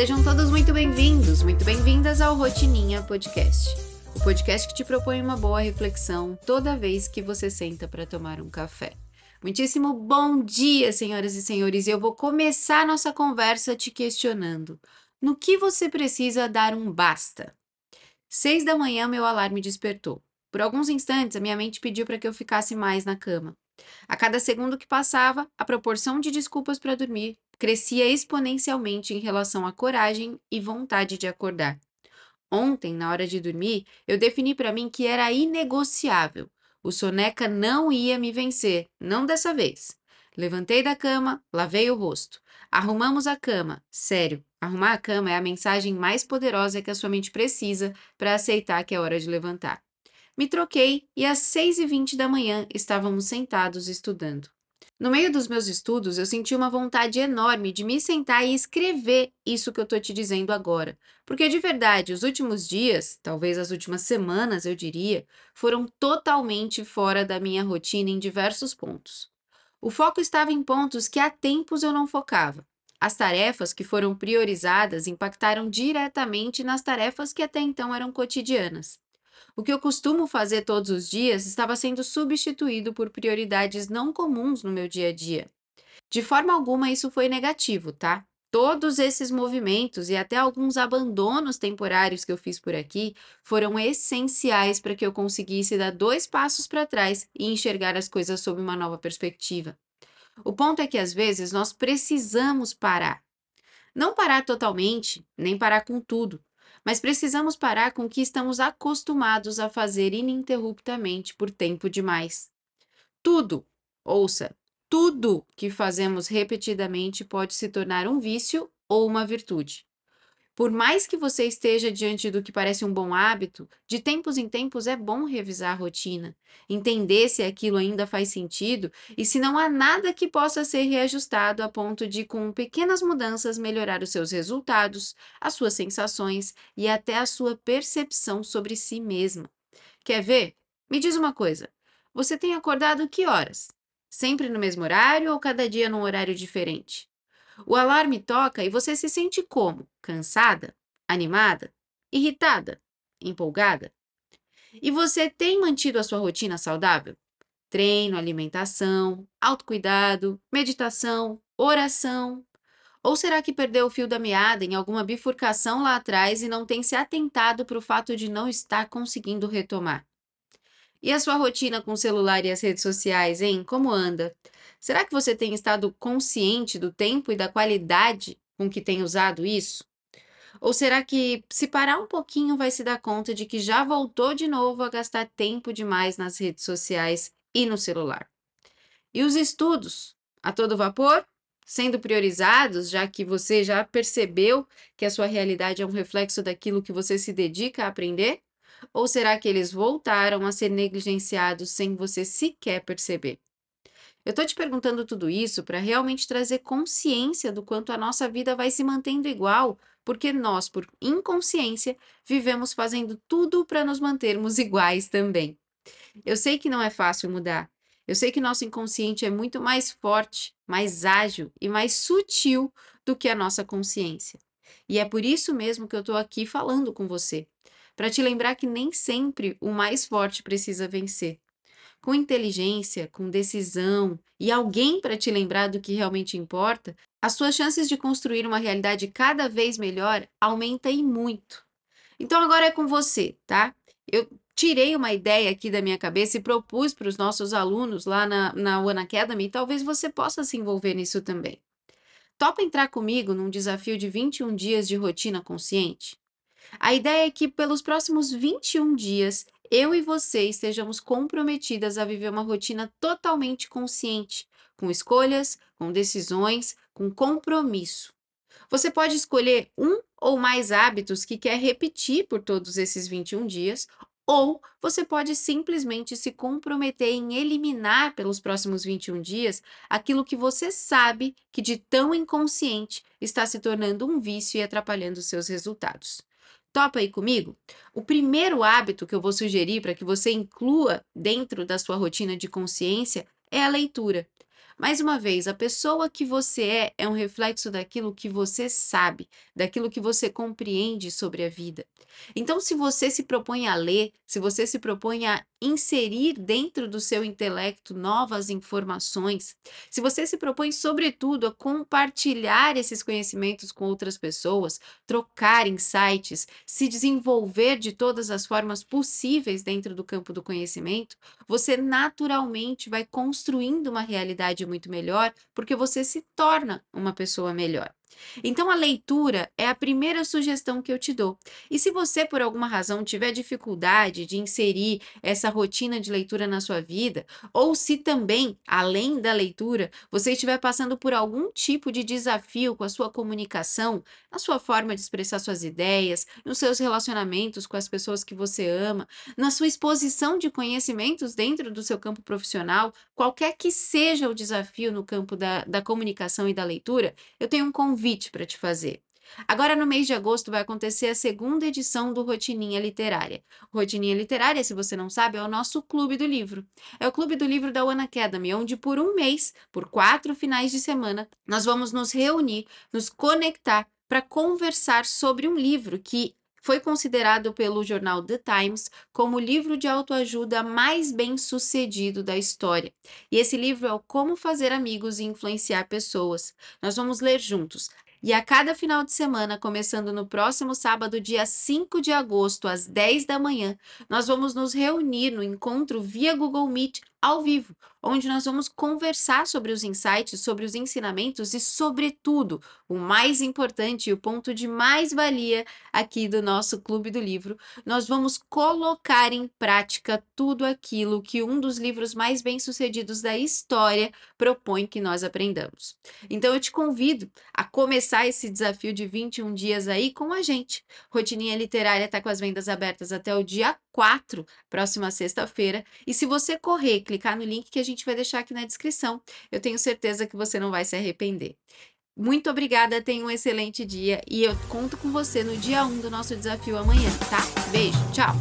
Sejam todos muito bem-vindos, muito bem-vindas ao Rotininha Podcast. O podcast que te propõe uma boa reflexão toda vez que você senta para tomar um café. Muitíssimo bom dia, senhoras e senhores. Eu vou começar nossa conversa te questionando: no que você precisa dar um basta? Seis da manhã, meu alarme despertou. Por alguns instantes, a minha mente pediu para que eu ficasse mais na cama. A cada segundo que passava, a proporção de desculpas para dormir crescia exponencialmente em relação à coragem e vontade de acordar. Ontem, na hora de dormir, eu defini para mim que era inegociável. O soneca não ia me vencer, não dessa vez. Levantei da cama, lavei o rosto. Arrumamos a cama. Sério, arrumar a cama é a mensagem mais poderosa que a sua mente precisa para aceitar que é hora de levantar. Me troquei e às 6h20 da manhã estávamos sentados estudando. No meio dos meus estudos, eu senti uma vontade enorme de me sentar e escrever isso que eu estou te dizendo agora. Porque de verdade, os últimos dias, talvez as últimas semanas, eu diria, foram totalmente fora da minha rotina em diversos pontos. O foco estava em pontos que há tempos eu não focava. As tarefas que foram priorizadas impactaram diretamente nas tarefas que até então eram cotidianas. O que eu costumo fazer todos os dias estava sendo substituído por prioridades não comuns no meu dia a dia. De forma alguma isso foi negativo, tá? Todos esses movimentos e até alguns abandonos temporários que eu fiz por aqui foram essenciais para que eu conseguisse dar dois passos para trás e enxergar as coisas sob uma nova perspectiva. O ponto é que às vezes nós precisamos parar. Não parar totalmente, nem parar com tudo, mas precisamos parar com o que estamos acostumados a fazer ininterruptamente por tempo demais. Tudo, ouça, tudo que fazemos repetidamente pode se tornar um vício ou uma virtude. Por mais que você esteja diante do que parece um bom hábito, de tempos em tempos é bom revisar a rotina, entender se aquilo ainda faz sentido e se não há nada que possa ser reajustado a ponto de, com pequenas mudanças, melhorar os seus resultados, as suas sensações e até a sua percepção sobre si mesma. Quer ver? Me diz uma coisa: você tem acordado que horas? Sempre no mesmo horário ou cada dia num horário diferente? O alarme toca e você se sente como? Cansada? Animada? Irritada? Empolgada? E você tem mantido a sua rotina saudável? Treino, alimentação, autocuidado, meditação, oração? Ou será que perdeu o fio da meada em alguma bifurcação lá atrás e não tem se atentado para o fato de não estar conseguindo retomar? E a sua rotina com o celular e as redes sociais, hein? Como anda? Será que você tem estado consciente do tempo e da qualidade com que tem usado isso? Ou será que, se parar um pouquinho, vai se dar conta de que já voltou de novo a gastar tempo demais nas redes sociais e no celular? E os estudos? A todo vapor? Sendo priorizados, já que você já percebeu que a sua realidade é um reflexo daquilo que você se dedica a aprender? Ou será que eles voltaram a ser negligenciados sem você sequer perceber? Eu estou te perguntando tudo isso para realmente trazer consciência do quanto a nossa vida vai se mantendo igual, porque nós, por inconsciência, vivemos fazendo tudo para nos mantermos iguais também. Eu sei que não é fácil mudar. Eu sei que nosso inconsciente é muito mais forte, mais ágil e mais sutil do que a nossa consciência. E é por isso mesmo que eu estou aqui falando com você, para te lembrar que nem sempre o mais forte precisa vencer com inteligência, com decisão e alguém para te lembrar do que realmente importa, as suas chances de construir uma realidade cada vez melhor aumentam e muito. Então agora é com você, tá? Eu tirei uma ideia aqui da minha cabeça e propus para os nossos alunos lá na, na One Academy, talvez você possa se envolver nisso também. Topa entrar comigo num desafio de 21 dias de rotina consciente? A ideia é que pelos próximos 21 dias eu e você estejamos comprometidas a viver uma rotina totalmente consciente, com escolhas, com decisões, com compromisso. Você pode escolher um ou mais hábitos que quer repetir por todos esses 21 dias, ou você pode simplesmente se comprometer em eliminar pelos próximos 21 dias aquilo que você sabe que de tão inconsciente está se tornando um vício e atrapalhando seus resultados. Topa aí comigo? O primeiro hábito que eu vou sugerir para que você inclua dentro da sua rotina de consciência é a leitura. Mais uma vez, a pessoa que você é é um reflexo daquilo que você sabe, daquilo que você compreende sobre a vida. Então, se você se propõe a ler, se você se propõe a inserir dentro do seu intelecto novas informações, se você se propõe, sobretudo, a compartilhar esses conhecimentos com outras pessoas, trocar insights, se desenvolver de todas as formas possíveis dentro do campo do conhecimento, você naturalmente vai construindo uma realidade muito melhor, porque você se torna uma pessoa melhor. Então, a leitura é a primeira sugestão que eu te dou. E se você, por alguma razão, tiver dificuldade de inserir essa rotina de leitura na sua vida, ou se também, além da leitura, você estiver passando por algum tipo de desafio com a sua comunicação, na sua forma de expressar suas ideias, nos seus relacionamentos com as pessoas que você ama, na sua exposição de conhecimentos dentro do seu campo profissional, qualquer que seja o desafio no campo da, da comunicação e da leitura, eu tenho um convite convite para te fazer. Agora, no mês de agosto, vai acontecer a segunda edição do Rotininha Literária. Rotininha Literária, se você não sabe, é o nosso clube do livro. É o clube do livro da One Academy, onde por um mês, por quatro finais de semana, nós vamos nos reunir, nos conectar para conversar sobre um livro que foi considerado pelo jornal The Times como o livro de autoajuda mais bem sucedido da história. E esse livro é o Como Fazer Amigos e Influenciar Pessoas. Nós vamos ler juntos. E a cada final de semana, começando no próximo sábado, dia 5 de agosto, às 10 da manhã, nós vamos nos reunir no encontro via Google Meet ao vivo, onde nós vamos conversar sobre os insights, sobre os ensinamentos e, sobretudo, o mais importante e o ponto de mais valia aqui do nosso Clube do Livro, nós vamos colocar em prática tudo aquilo que um dos livros mais bem-sucedidos da história propõe que nós aprendamos. Então, eu te convido a começar esse desafio de 21 dias aí com a gente. Rotininha Literária está com as vendas abertas até o dia 4, próxima sexta-feira. E se você correr, clicar no link que a gente vai deixar aqui na descrição, eu tenho certeza que você não vai se arrepender. Muito obrigada, tenha um excelente dia e eu conto com você no dia 1 do nosso desafio amanhã, tá? Beijo, tchau!